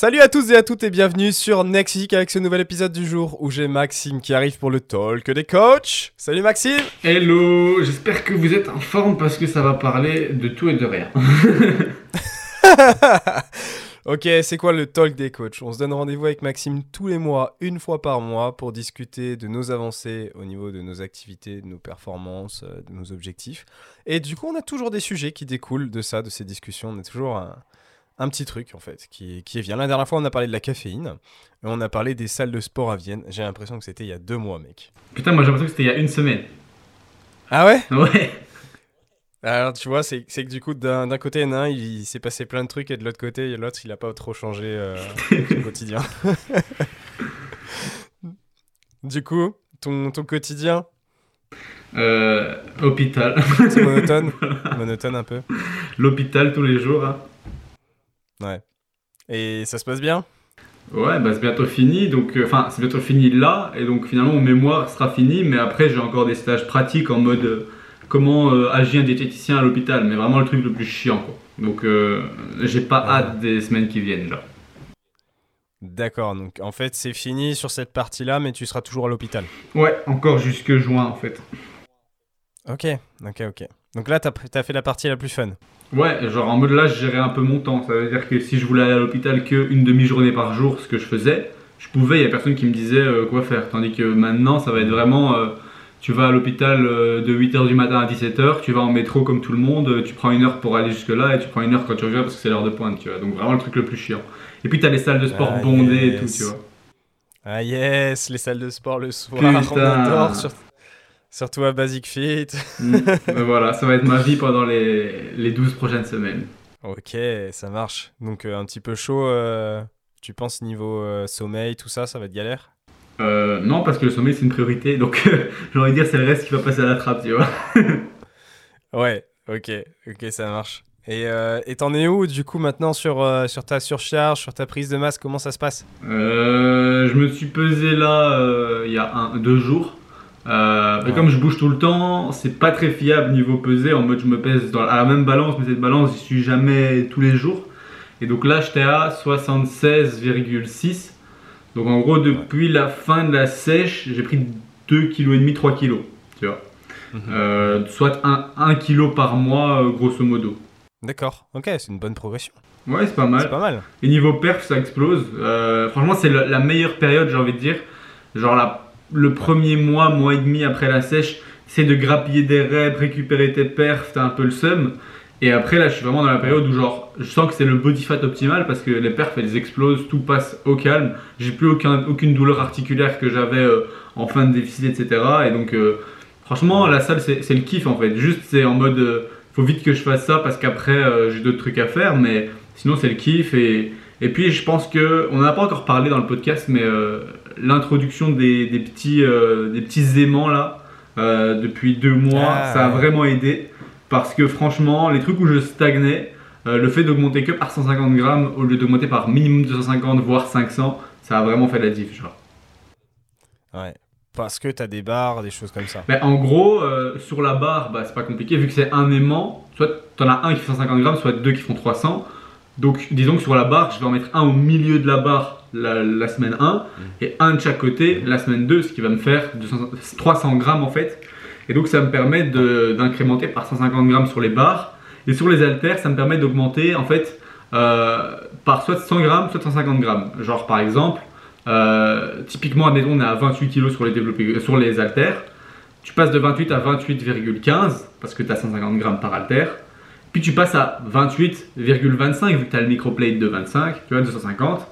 Salut à tous et à toutes et bienvenue sur Nexic avec ce nouvel épisode du jour où j'ai Maxime qui arrive pour le talk des coachs. Salut Maxime Hello, j'espère que vous êtes en forme parce que ça va parler de tout et de rien. ok, c'est quoi le talk des coachs? On se donne rendez-vous avec Maxime tous les mois, une fois par mois, pour discuter de nos avancées au niveau de nos activités, de nos performances, euh, de nos objectifs. Et du coup, on a toujours des sujets qui découlent de ça, de ces discussions. On a toujours un un petit truc en fait qui, qui vient. La dernière fois, on a parlé de la caféine et on a parlé des salles de sport à Vienne. J'ai l'impression que c'était il y a deux mois, mec. Putain, moi j'ai l'impression que c'était il y a une semaine. Ah ouais? Ouais. Alors tu vois, c'est que du coup, d'un côté, il, il, s'est passé plein de trucs et de l'autre côté, l'autre, il a pas trop changé euh, son quotidien. du coup, ton, ton quotidien? Euh, Hôpital. C'est monotone? Monotone un peu? L'hôpital tous les jours. Hein. Ouais. Et ça se passe bien? Ouais, bah c'est bientôt fini, donc euh, enfin c'est bientôt fini là, et donc finalement mon mémoire sera fini, mais après j'ai encore des stages pratiques en mode euh, comment euh, agir un diététicien à l'hôpital, mais vraiment le truc le plus chiant quoi. Donc j'ai pas hâte des semaines qui viennent là. D'accord, donc en fait c'est fini sur cette partie-là, mais tu seras toujours à l'hôpital? Ouais, encore jusque juin en fait. Ok, ok, ok. Donc là t'as as fait la partie la plus fun. Ouais, genre en mode là, je gérais un peu mon temps. Ça veut dire que si je voulais aller à l'hôpital qu'une demi-journée par jour, ce que je faisais, je pouvais, il n'y a personne qui me disait euh, quoi faire. Tandis que maintenant, ça va être vraiment, euh, tu vas à l'hôpital euh, de 8h du matin à 17h, tu vas en métro comme tout le monde, tu prends une heure pour aller jusque-là et tu prends une heure quand tu reviens parce que c'est l'heure de pointe, tu vois. Donc vraiment le truc le plus chiant. Et puis tu as les salles de sport ah, bondées et tout, tu vois. Ah yes, les salles de sport le soir, on adore sur Surtout à Basic Fit. Mm. Ben voilà, ça va être ma vie pendant les, les 12 prochaines semaines. Ok, ça marche. Donc euh, un petit peu chaud, euh, tu penses niveau euh, sommeil, tout ça, ça va être galère? Non, parce que le sommeil c'est une priorité, donc j'ai envie de dire c'est le reste qui va passer à la trappe, tu vois. ouais, ok, ok, ça marche. Et t'en es où du coup maintenant sur, sur ta surcharge, sur ta prise de masse, comment ça se passe? Je me suis pesé là il y a un, deux jours. Euh, comme je bouge tout le temps, c'est pas très fiable niveau pesée. En mode, je me pèse à la même balance, mais cette balance, j'y suis jamais tous les jours. Et donc là, j'étais à 76,6. Donc en gros, depuis la fin de la sèche, j'ai pris 2,5 kg, 3 kg. Tu vois. Mhm. Euh, soit 1, kg par mois, euh, grosso modo. D'accord, ok, c'est une bonne progression. Ouais, c'est pas mal. C'est pas mal. Et niveau perf, ça explose. franchement, c'est la meilleure période, j'ai envie de dire. Genre la le premier mois, mois et demi après la sèche, c'est de grappiller des reps, récupérer tes perfs, t'as un peu le seum. Et après, là, je suis vraiment dans la période où, genre, je sens que c'est le body fat optimal parce que les perfs, elles explosent, tout passe au calme. J'ai plus aucun, aucune douleur articulaire que j'avais euh, en fin de déficit, etc. Et donc, euh, franchement, la salle, c'est le kiff en fait. Juste, c'est en mode, euh, faut vite que je fasse ça parce qu'après, j'ai d'autres trucs à faire. Mais sinon, c'est le kiff. Et, et puis, je pense que, on n'en a pas encore parlé dans le podcast, mais l'introduction des, petits, euh, des petits aimants là, euh, depuis deux mois, ah, ça a vraiment aidé. Parce que franchement, les trucs où je stagnais, euh, le fait d'augmenter que par 150 grammes au lieu d'augmenter par minimum 250 voire 500, ça a vraiment fait la diff. Genre. Ouais. Parce que tu as des barres, des choses comme ça. Mais en gros, sur la barre, bah, c'est pas compliqué vu que c'est un aimant. Soit tu en as un qui fait 150 grammes, soit deux qui font 300. Donc disons que sur la barre, je vais en mettre un au milieu de la barre la, semaine 1 mm. et un de chaque côté la semaine 2, ce qui va me faire 300 grammes en fait. Et donc ça me permet d'incrémenter par 150 grammes sur les barres. Et sur les haltères, ça me permet d'augmenter en fait euh, par soit 100 grammes, soit 150 grammes. Genre par exemple, euh, typiquement, admettons, on est à 28 kg sur les, développés, sur les haltères. Tu passes de 28 à 28,15 parce que tu as 150 grammes par haltère. Puis tu passes à 28,25 vu que tu as le microplate de 25, tu vois, 250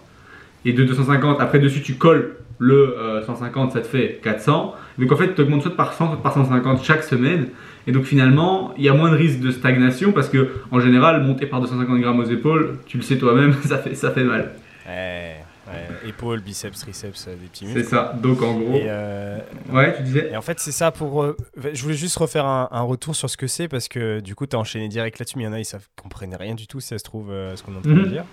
et de 250, après dessus tu colles le 150, euh, ça te fait 400. Donc en fait, tu augmentes soit par 100, soit par 150 chaque semaine. Et donc finalement, il y a moins de risque de stagnation parce que en général, monter par 250 grammes aux épaules, tu le sais toi-même, ça fait, ça fait mal. Ouais, ouais. Épaules, biceps, triceps, euh, des petits muscles. C'est ça. Donc en gros. Euh, ouais, tu disais. Et en fait, c'est ça pour. Je voulais juste refaire un, retour sur ce que c'est parce que du coup, tu as enchaîné direct là-dessus, mais il y en a, ils ne comprenaient rien du tout si ça se trouve ce qu'on est en train de mhm. dire.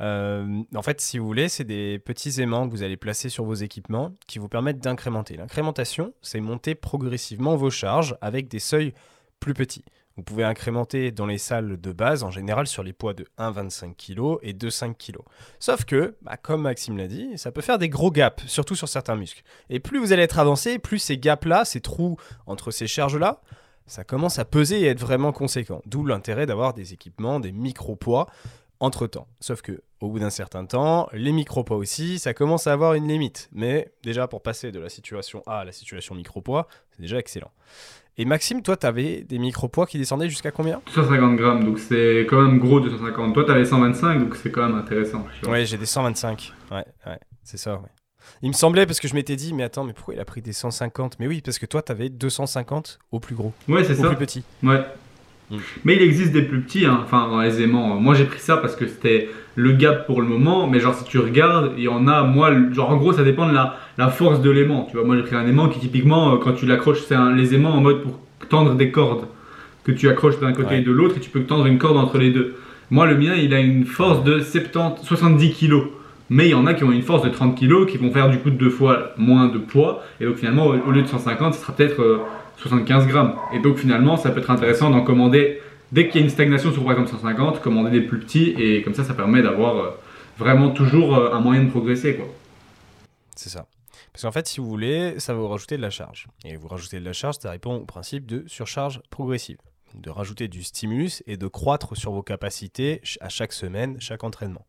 Euh, en fait, si vous voulez, c'est des petits aimants que vous allez placer sur vos équipements qui vous permettent d'incrémenter. L'incrémentation, c'est monter progressivement vos charges avec des seuils plus petits. Vous pouvez incrémenter dans les salles de base, en général sur les poids de 1,25 kg et 2,5 kg. Sauf que, bah, comme Maxime l'a dit, ça peut faire des gros gaps, surtout sur certains muscles. Et plus vous allez être avancé, plus ces gaps-là, ces trous entre ces charges-là, ça commence à peser et être vraiment conséquent. D'où l'intérêt d'avoir des équipements, des micro-poids entre-temps. Sauf que au bout d'un certain temps, les micro-poids aussi, ça commence à avoir une limite. Mais déjà, pour passer de la situation A à la situation micro-poids, c'est déjà excellent. Et Maxime, toi, tu avais des micro-poids qui descendaient jusqu'à combien? 150 grammes, donc c'est quand même gros 250. Toi, tu avais 125, donc c'est quand même intéressant. Ouais, j'ai des 125. Ouais, ouais, c'est ça, ouais. Il me semblait parce que je m'étais dit, mais attends, mais pourquoi il a pris des 150 Mais oui, parce que toi, tu avais 250 au plus gros. Ouais, c'est ça. Au plus petit. Ouais. Mm. Mais il existe des plus petits, hein. enfin dans les aimants. Moi j'ai pris ça parce que c'était le gap pour le moment, mais genre si tu regardes, il y en a, moi, genre en gros ça dépend de la, la force de l'aimant. Tu vois, moi j'ai pris un aimant qui typiquement, euh, quand tu l'accroches, c'est les aimants en mode pour tendre des cordes que tu accroches d'un côté et de l'autre et tu peux tendre une corde entre les deux. Moi le mien il a une force de 70, 70 kg. Mais il y en a qui ont une force de 30 kg qui vont faire du coup deux fois moins de poids. Et donc finalement, au lieu de 150, ce sera peut-être euh, 75 grammes. Et donc finalement, ça peut être intéressant d'en commander, dès qu'il y a une stagnation sur par exemple 150, commander des plus petits et comme ça, ça permet d'avoir euh, vraiment toujours euh, un moyen de progresser. C'est ça. Parce qu'en fait, si vous voulez, ça va vous rajouter de la charge. Et vous rajoutez de la charge, ça répond au principe de surcharge progressive. De rajouter du stimulus et de croître sur vos capacités à chaque semaine, chaque entraînement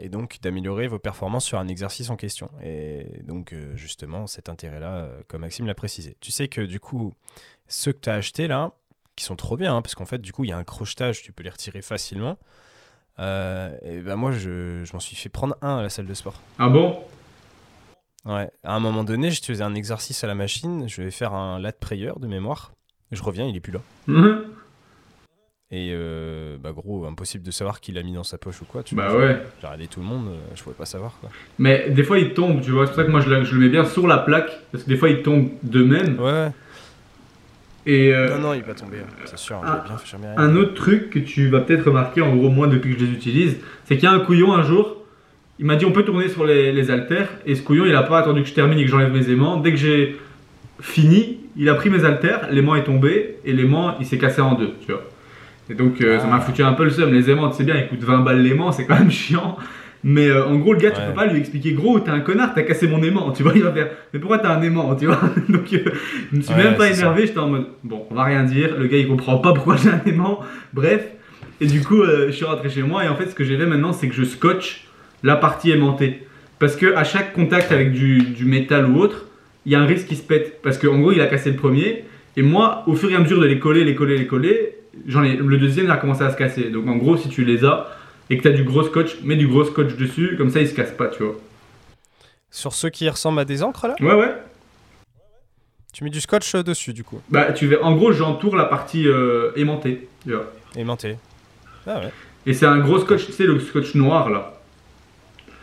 et donc d'améliorer vos performances sur un exercice en question. Et donc euh, justement, cet intérêt-là, euh, comme Maxime l'a précisé. Tu sais que du coup, ceux que tu as achetés là, qui sont trop bien, hein, parce qu'en fait, du coup, il y a un crochetage, tu peux les retirer facilement. Euh, et ben moi, je, je m'en suis fait prendre un à la salle de sport. Ah bon? Ouais. À un moment donné, je faisais un exercice à la machine, je vais faire un lat prayer de mémoire. Je reviens, il est plus là. Mhm. Et euh, bah gros, impossible de savoir qui l'a mis dans sa poche ou quoi. Tu bah ouais. J'ai regardé tout le monde, euh, je pouvais pas savoir quoi. Mais des fois il tombe, tu vois. C'est pour ça que moi je le, je le, mets bien sur la plaque, parce que des fois il tombe d'eux-mêmes. Ouais. Et euh, non, non, il va tomber, c'est sûr. Un, bien fait rien. un autre truc que tu vas peut-être remarquer, en gros, moi depuis que je les utilise, c'est qu'il y a un couillon un jour, il m'a dit on peut tourner sur les, les haltères, et ce couillon il a pas attendu que je termine et que j'enlève mes aimants. Dès que j'ai fini, il a pris mes haltères, l'aimant est tombé, et l'aimant il s'est cassé en deux, tu vois. Et donc euh, ça m'a foutu un peu le seum. Les aimants, c'est bien, ils coûtent 20 balles l'aimant, c'est quand même chiant. Mais euh, en gros, le gars, tu peux pas lui expliquer, gros, t'es un connard, t'as cassé mon aimant. Tu vois, il va faire, mais pourquoi t'as un aimant, tu vois? Donc, euh, je me suis même pas énervé, j'étais en mode, bon, on va rien dire. Le gars, il comprend pas pourquoi j'ai un aimant. Bref. Et du coup, je suis rentré chez moi et en fait, ce que j'ai fait maintenant, c'est que je scotche la partie aimantée. Parce que à chaque contact avec du, du métal ou autre, il y a un risque qu'il se pète. Parce qu'en gros, il a cassé le premier. Et moi, au fur et à mesure de les coller, les coller, les coller, j'en ai, le deuxième a commencé à se casser. Donc en gros, si tu les as et que tu as du gros scotch, mets du gros scotch dessus, comme ça ils se cassent pas, tu vois. Sur ceux qui ressemblent à des encres là? Ouais, ouais. Tu mets du scotch euh, dessus du coup Bah, tu veux, en gros, j'entoure la partie euh, aimantée, tu vois. Aimantée. Ah ouais. Et c'est un gros scotch, tu sais, le scotch noir là.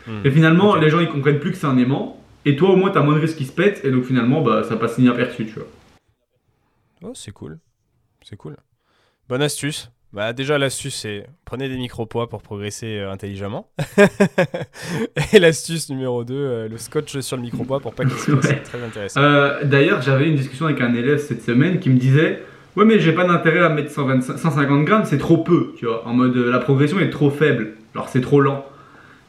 Hmm. Et finalement, les gens ils comprennent plus que c'est un aimant. Et toi, au moins, t'as moins de risques qui se pètent. Et donc, finalement, bah, ça passe inaperçu, tu vois. Oh, c'est cool. C'est cool. Bonne astuce. Bah déjà l'astuce c'est prenez des micro-poids pour progresser euh, intelligemment. Et l'astuce numéro 2, euh, le scotch sur le micro-poids pour pas qu'il se casse. C'est très intéressant. Euh, D'ailleurs j'avais une discussion avec un élève cette semaine qui me disait Ouais mais j'ai pas d'intérêt à mettre 125, 150 grammes, c'est trop peu, tu vois. En mode la progression est trop faible, alors c'est trop lent.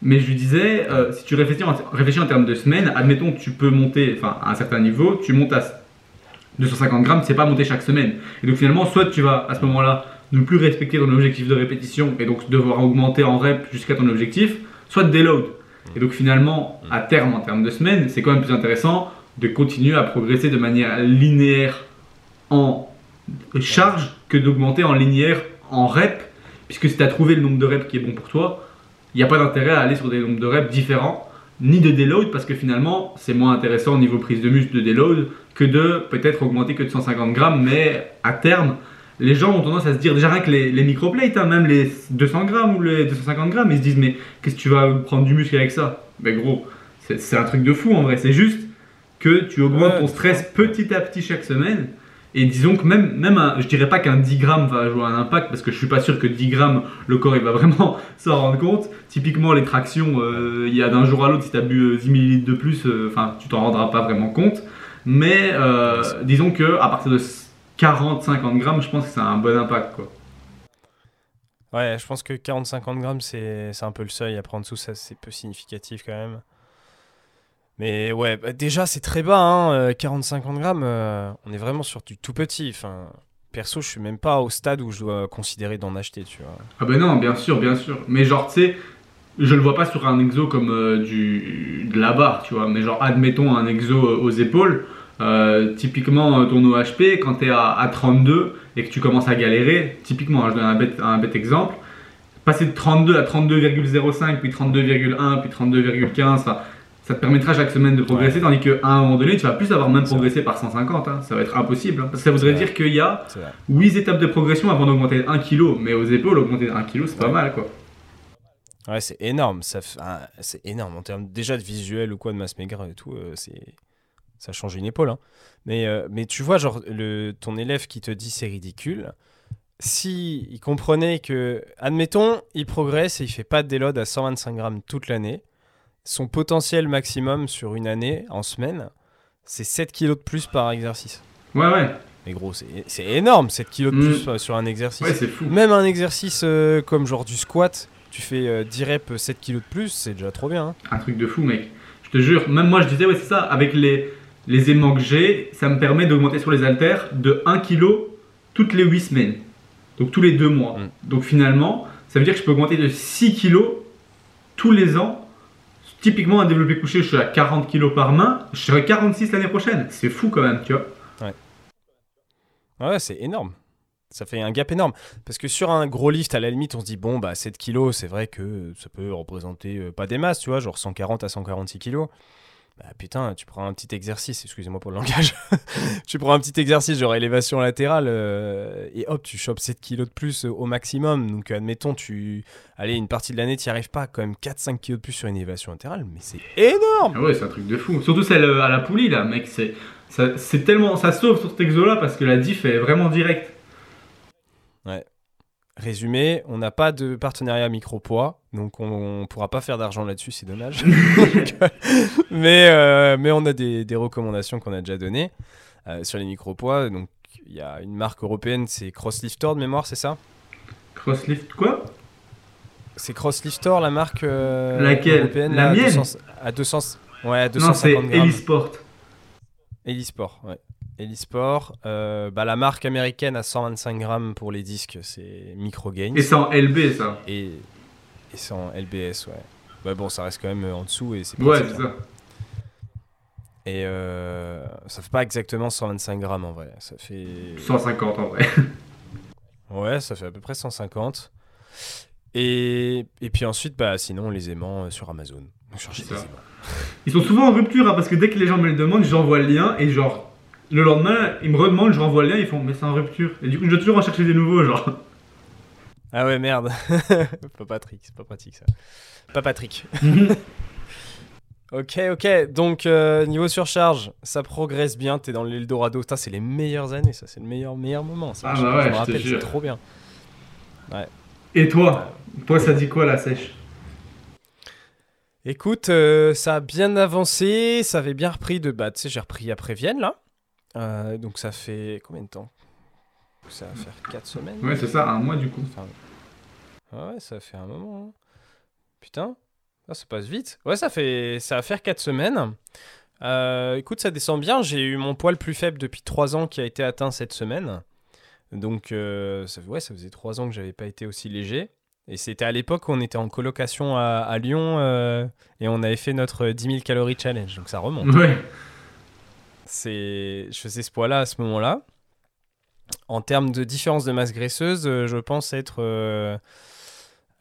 Mais je lui disais, si tu réfléchis en, réfléchis en termes de semaines, admettons que tu peux monter, enfin à un certain niveau, tu montes à 250 grammes, c'est pas monter chaque semaine. Et donc finalement, soit tu vas à ce moment-là ne plus respecter ton objectif de répétition et donc devoir augmenter en rep jusqu'à ton objectif, soit de déload. Et donc finalement, à terme, en termes de semaines, c'est quand même plus intéressant de continuer à progresser de manière linéaire en charge que d'augmenter en linéaire en rep, puisque si tu as trouvé le nombre de reps qui est bon pour toi, il n'y a pas d'intérêt à aller sur des nombres de reps différents, ni de déload, parce que finalement, c'est moins intéressant au niveau prise de muscle de déload que de peut-être augmenter que de 150 grammes, mais à terme, les gens ont tendance à se dire, déjà rien que les, les microplates, hein, même les 200 grammes ou les 250 grammes, ils se disent, mais qu'est-ce que tu vas prendre du muscle avec ça? Ben gros, c'est un truc de fou en vrai, c'est juste que tu augmentes ton stress petit à petit chaque semaine. Et disons que même, même je dirais pas qu'un 10 grammes va jouer un impact parce que je suis pas sûr que 10 grammes le corps il va vraiment s'en rendre compte. Typiquement les tractions, euh, il y a d'un jour à l'autre si tu as bu 10 euh, ml de plus, euh, enfin tu t'en rendras pas vraiment compte. Mais disons que à partir de 40-50 grammes, je pense que a un bon impact. Quoi. Ouais, je pense que 40-50 grammes, c'est un peu le seuil. Après, en dessous, c'est peu significatif quand même. Mais ouais, bah, déjà, c'est très bas, hein, 40-50 grammes. Euh, on est vraiment sur du tout petit. Enfin, perso, je suis même pas au stade où je dois considérer d'en acheter, tu vois. Ah ben non, bien sûr, bien sûr. Mais genre, tu sais, je le vois pas sur un exo comme euh, du, de la barre, tu vois. Mais genre, admettons un exo euh, aux épaules. typiquement, ton OHP, quand tu es à, 32 et que tu commences à galérer, typiquement, hein, je donne un bête, un bête exemple, passer de 32 à 32,05, puis 32,1, puis 32,15, ça te permettra chaque semaine de progresser, tandis qu'à un moment donné, tu vas plus avoir même progressé par 150. Hein. Ça va être impossible. Hein. parce que ça voudrait dire qu'il y a 8 étapes de progression avant d'augmenter de 1 kg. Mais aux épaules, augmenter de 1 kg, c'est pas mal. quoi. Ouais, c'est énorme. Ça c'est énorme en termes déjà de visuel ou quoi, de masse maigre et tout. Euh, c'est ça change une épaule. Hein. Mais, euh, mais tu vois, genre, le, ton élève qui te dit c'est ridicule, si il comprenait que, admettons, il progresse et il fait pas de déload à 125 grammes toute l'année, son potentiel maximum sur une année, en semaine, c'est 7 kilos de plus par exercice. Ouais, ouais. Mais gros, c'est énorme, 7 kilos de mm. plus euh, sur un exercice. Ouais, c'est fou. Même un exercice euh, comme genre du squat, tu fais 10 reps, 7 kilos de plus, c'est déjà trop bien. Hein. Un truc de fou, mec. Je te jure, même moi je disais, ouais, c'est ça, avec les, les aimants que j'ai, ça me permet d'augmenter sur les haltères de 1 kg toutes les 8 semaines. Donc tous les 2 mois. Mm. Donc finalement, ça veut dire que je peux augmenter de 6 kg tous les ans Typiquement, un développé couché, je suis à 40 kg par main, je serai 46 l'année prochaine. C'est fou quand même, tu vois. Ouais. Ouais, c'est énorme. Ça fait un gap énorme. Parce que sur un gros lift, à la limite, on se dit, bon, bah 7 kg, c'est vrai que ça peut représenter euh, pas des masses, tu vois, genre 140 à 146 kg. Bah putain, tu prends un petit exercice, excusez-moi pour le langage, tu prends un petit exercice genre élévation latérale euh, et hop, tu chopes 7 kilos de plus au maximum. Donc admettons, tu allez, une partie de l'année, tu n'y arrives pas, quand même 4-5 kilos de plus sur une élévation latérale, mais c'est énorme ah Ouais, c'est un truc de fou. Surtout celle euh, à la poulie là, mec, c'est, c'est tellement, ça sauve sur cet exo là parce que la diff est vraiment directe. Ouais. Résumé, on n'a pas de partenariat micro-poids, donc on ne pourra pas faire d'argent là-dessus, c'est dommage. mais, euh, mais on a des, recommandations qu'on a déjà données euh, sur les micro-poids. Donc il y a une marque européenne, c'est Crossliftor de mémoire, c'est ça? Crosslift quoi? C'est Crossliftor la marque euh, Laquelle? européenne La mienne? à 200, ouais, à 250 Non, c'est Elisport. Elisport, ouais. Elisport, euh, bah, la marque américaine à 125 grammes pour les disques, c'est Microgains. Et c'est en LB ça Et, et c'est en LBS, ouais. Bah bon, ça reste quand même en dessous et c'est Ouais, c'est ça. Et euh, ça fait pas exactement 125 grammes en vrai. Ça fait. 150 en vrai. ouais, ça fait à peu près 150. Et, et puis ensuite, bah, sinon, les aimants euh, sur Amazon. Ils sont souvent en rupture hein, parce que dès que les gens me le demandent, j'envoie le lien et genre le lendemain, ils me redemandent, je renvoie le lien, ils font mais c'est en rupture. Et du coup, je dois toujours en chercher des nouveaux, genre. Ah ouais, merde. pas Patrick, c'est pas pratique ça. Pas Patrick. ok, ok. Donc, euh, niveau surcharge, ça progresse bien. T'es dans l'Eldorado. Ça, c'est les meilleures années, ça. C'est le meilleur, meilleur moment. Ça. Ah bah ouais, je me rappelle, c'est trop bien. Ouais. Et toi? Toi, ça dit quoi la sèche? Écoute, euh, ça a bien avancé, ça avait bien repris de... Bah, tu sais, j'ai repris après Vienne, là. Euh, donc ça fait combien de temps Ça va faire 4 semaines Ouais, c'est ça, un mois du coup. ouais, ça fait un moment. Hein. Putain, ah, ça passe vite. Ouais, ça, fait... ça va faire 4 semaines. Euh, écoute, ça descend bien. J'ai eu mon poids le plus faible depuis 3 ans qui a été atteint cette semaine. Donc, euh, ça, ouais, ça faisait 3 ans que j'avais pas été aussi léger. Et c'était à l'époque où on était en colocation à, à Lyon et on avait fait notre 10 000 calories challenge. Donc ça remonte. Ouais. C'est, je faisais ce poids-là à ce moment-là. En termes de différence de masse graisseuse, euh, je pense être. Euh,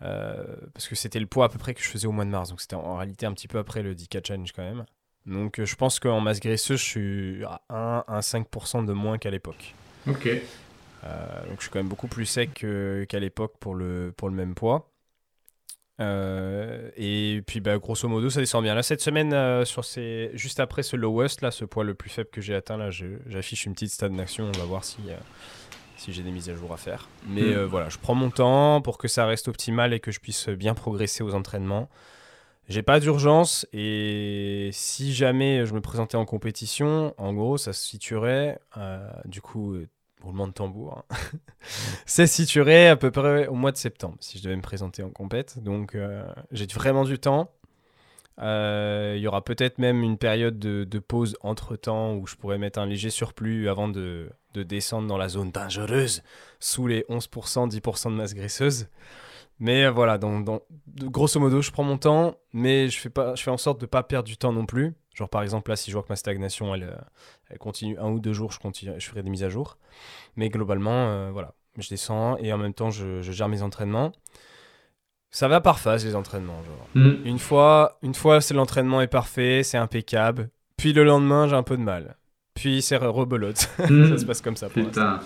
euh, parce que c'était le poids à peu près que je faisais au mois de mars. Donc c'était en réalité un petit peu après le 10K Challenge quand même. Donc je pense qu'en masse graisseuse, je suis à 1 à 5% de moins qu'à l'époque. Ok. donc je suis quand même beaucoup plus sec qu'à l'époque pour le, pour le même poids. Euh, et puis, bah, grosso modo, ça descend bien. Là, cette semaine, euh, sur ces... juste après ce lowest, là, ce poids le plus faible que j'ai atteint, là, j'affiche une petite stagnation. On va voir si, euh, si j'ai des mises à jour à faire. Mais hmm. voilà, je prends mon temps pour que ça reste optimal et que je puisse bien progresser aux entraînements. J'ai pas d'urgence et si jamais je me présentais en compétition, en gros, ça se situerait du coup roulement de tambour, hein. c'est situé à peu près au mois de septembre, si je devais me présenter en compète. Donc euh, j'ai vraiment du temps. Euh, il y aura peut-être même une période de, pause entre-temps où je pourrais mettre un léger surplus avant de, descendre dans la zone dangereuse, sous les 11%, 10% de masse graisseuse. Mais euh, voilà, donc, grosso modo, je prends mon temps, mais je fais, pas, je fais en sorte de ne pas perdre du temps non plus. Genre par exemple là, si je vois que ma stagnation, elle, elle continue un ou deux jours, je, continue, je ferai des mises à jour. Mais globalement, euh, voilà, je descends et en même temps, je, gère mes entraînements. Ça va par phase, les entraînements. Genre. Mm. Une fois, une fois c'est l'entraînement est parfait, c'est impeccable. Puis le lendemain, j'ai un peu de mal. Puis c'est rebelote. Mm. ça se passe comme ça. Putain.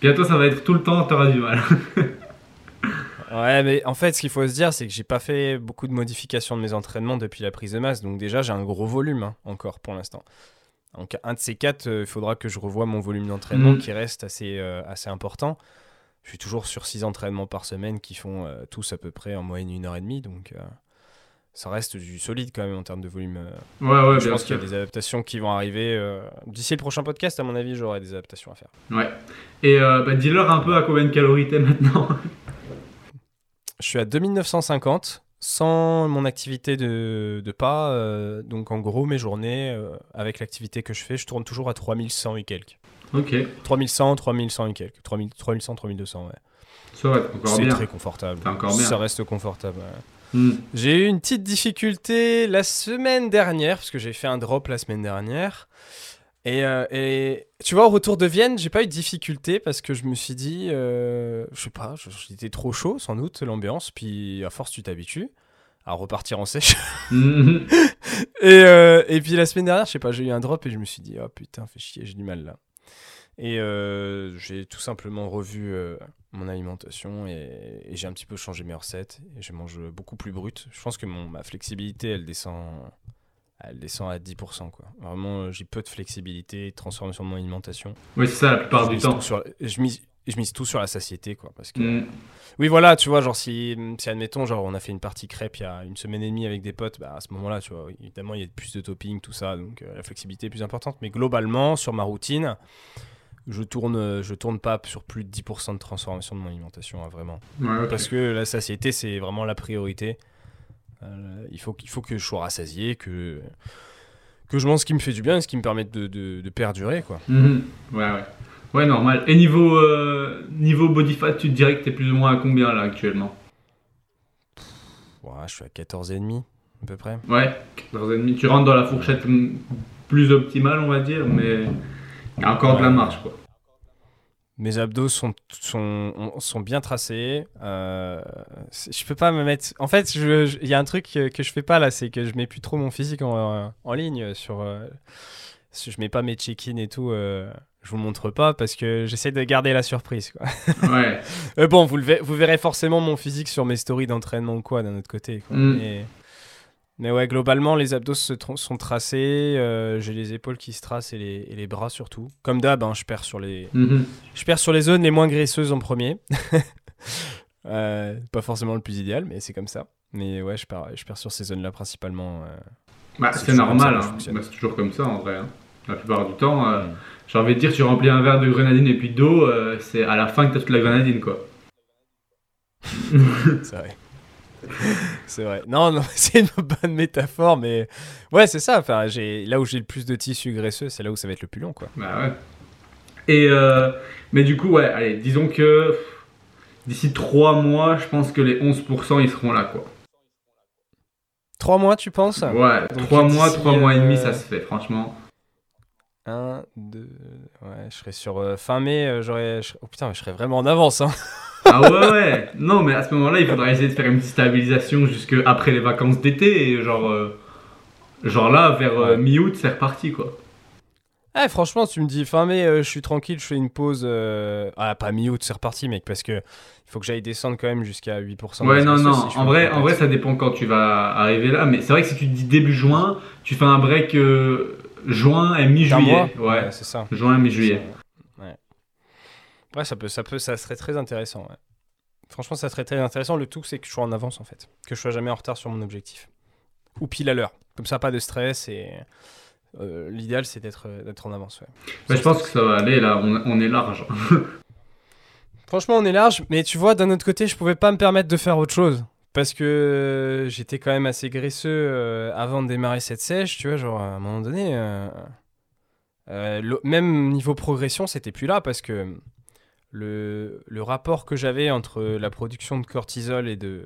Bientôt, ça va être tout le temps, t'auras du mal. ouais, mais en fait, ce qu'il faut se dire, c'est que j'ai pas fait beaucoup de modifications de mes entraînements depuis la prise de masse. Donc déjà, j'ai un gros volume hein, encore pour l'instant. Donc un de ces quatre, euh, il faudra que je revoie mon volume d'entraînement mm. qui reste assez, euh, assez important. Je suis toujours sur six entraînements par semaine qui font euh, tous à peu près en moyenne une heure et demie. Donc ça reste du solide quand même en termes de volume. Ouais, ouais, je pense qu'il y a des adaptations qui vont arriver. D'ici le prochain podcast, à mon avis, j'aurai des adaptations à faire. Ouais. Et bah, dis-leur un peu à combien de calories t'es maintenant. je suis à 2950 sans mon activité de, de pas. Euh, donc en gros, mes journées, euh, avec l'activité que je fais, je tourne toujours à 3100 et quelques. Ok. 3100, 3100 et quelques. 3100, 3200, ouais. Ça va encore bien. C'est très confortable. Encore bien. Ça reste confortable. Hmm. J'ai eu une petite difficulté la semaine dernière, parce que j'ai fait un drop la semaine dernière. Et, euh, et, tu vois, au retour de Vienne, j'ai pas eu de difficulté parce que je me suis dit, euh, je sais pas, j'étais trop chaud sans doute, l'ambiance, puis à force tu t'habitues à repartir en sèche. Mhm. et, euh, et, puis la semaine dernière, je sais pas, j'ai eu un drop et je me suis dit, oh putain, fais chier, j'ai du mal là. Et j'ai tout simplement revu mon alimentation et, et j'ai un petit peu changé mes recettes et je mange beaucoup plus brut. Je pense que mon, ma flexibilité, elle descend elle descend à 10%. Quoi. Vraiment, euh, j'ai peu de flexibilité, de transformation de mon alimentation. Oui, c'est ça la plupart du temps. Sur, je, mise, je mise tout sur la satiété. Quoi, parce que, mm. Oui, voilà, tu vois, genre si, si, admettons, genre on a fait une partie crêpe il y a une semaine et demie avec des potes, bah, à ce moment-là, tu vois, évidemment, il y a plus de topping, tout ça, donc euh, la flexibilité est plus importante. Mais globalement, sur ma routine, je tourne, je tourne pas sur plus de 10% de transformation de mon alimentation, hein, vraiment. Parce que la satiété, c'est vraiment la priorité. Euh, il, faut, faut que je sois rassasié, que, que je mange ce qui me fait du bien et ce qui me permet de, de, perdurer. Quoi. Ouais, ouais. Ouais, normal. Et niveau, euh, niveau body fat, tu te dirais que tu es plus ou moins à combien là actuellement? Ouais, Je suis à 14,5 à peu près. Ouais, 14,5. Tu rentres dans la fourchette plus optimale, on va dire, mais il y a encore de la marche. Quoi. Mes abdos sont, sont, sont bien tracés. Euh, je peux pas me mettre. En fait, il y a un truc que, je fais pas là, c'est que je mets plus trop mon physique en, en ligne. Sur, euh, je mets pas mes check-in et tout. Euh, je vous montre pas parce que j'essaie de garder la surprise. Quoi. Ouais. Euh, bon, vous, le, vous verrez forcément mon physique sur mes stories d'entraînement ou quoi d'un autre côté. Quoi. Mm. Mais ouais, globalement, les abdos se sont tracés. Euh, j'ai les épaules qui se tracent et les, et les bras surtout. Comme d'hab, hein, je, perds sur les... Mhm. je perds sur les zones les moins graisseuses en premier. Euh, pas forcément le plus idéal, mais c'est comme ça. Mais ouais, je perds, je perds sur ces zones-là principalement. Bah, c'est normal, hein. bah, c'est toujours comme ça en vrai. Hein. La plupart du temps, mm. j'ai envie de dire, tu remplis un verre de grenadine et puis d'eau, c'est à la fin que tu as toute la grenadine quoi. c'est vrai c'est vrai. Non, non, c'est une bonne métaphore, mais ouais, c'est ça. Enfin, j'ai là où j'ai le plus de tissu graisseux, c'est là où ça va être le plus long, quoi. Bah ouais. Et euh, mais du coup, ouais, allez, disons que d'ici 3 mois, je pense que les 11% ils seront là, quoi. 3 mois, tu penses? Ouais, 3 mois, 3 mois et demi, euh, ça se fait, franchement. 1, 2, ouais, je serai sur euh, fin mai, j'aurais. Oh putain, je serais vraiment en avance, hein. Ah ouais, ouais. Non, mais à ce moment-là, il faudra essayer de faire une petite stabilisation jusque après les vacances d'été. Et genre, euh, genre là, vers euh, mi-août, c'est reparti, quoi. Eh, franchement, tu me dis fin mai, euh, je suis tranquille, je fais une pause. Ah, pas mi-août, c'est reparti, mec, parce que il faut que j'aille descendre quand même jusqu'à 8%. Ouais, non, non. en vrai, en vrai, ça dépend quand tu vas arriver là. Mais c'est vrai que si tu te dis début juin, tu fais un break juin et mi-juillet. Ouais, c'est ça. Juin et mi-juillet. Ouais, ça peut, ça peut, ça serait très intéressant. Franchement, ça serait très intéressant. Le tout, c'est que je sois en avance en fait, que je sois jamais en retard sur mon objectif ou pile à l'heure. Comme ça, pas de stress et l'idéal, c'est d'être d'être en avance. Ouais. je pense que ça va aller, là, on, on est large. Franchement, on est large, mais tu vois, d'un autre côté, je pouvais pas me permettre de faire autre chose. Parce que j'étais quand même assez graisseux avant de démarrer cette sèche, tu vois, genre à un moment donné, même niveau progression, c'était plus là parce que le, le rapport que j'avais entre la production de cortisol et de,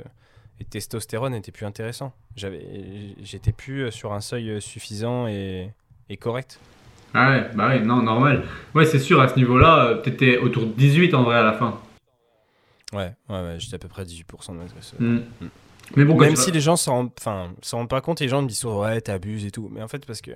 testostérone n'était plus intéressant. J'étais plus sur un seuil suffisant et, et correct. Ah ouais, bah oui, non, normal. Ouais, c'est sûr, à ce niveau-là, t'étais autour de 18 en vrai à la fin. Ouais, ouais, ouais j'étais à peu près à 18% de masse mm. Mm. Mais bon, Même si les gens s'en rendent, rendent pas compte, les gens me disent ouais, t'abuses et tout. Mais en fait, parce que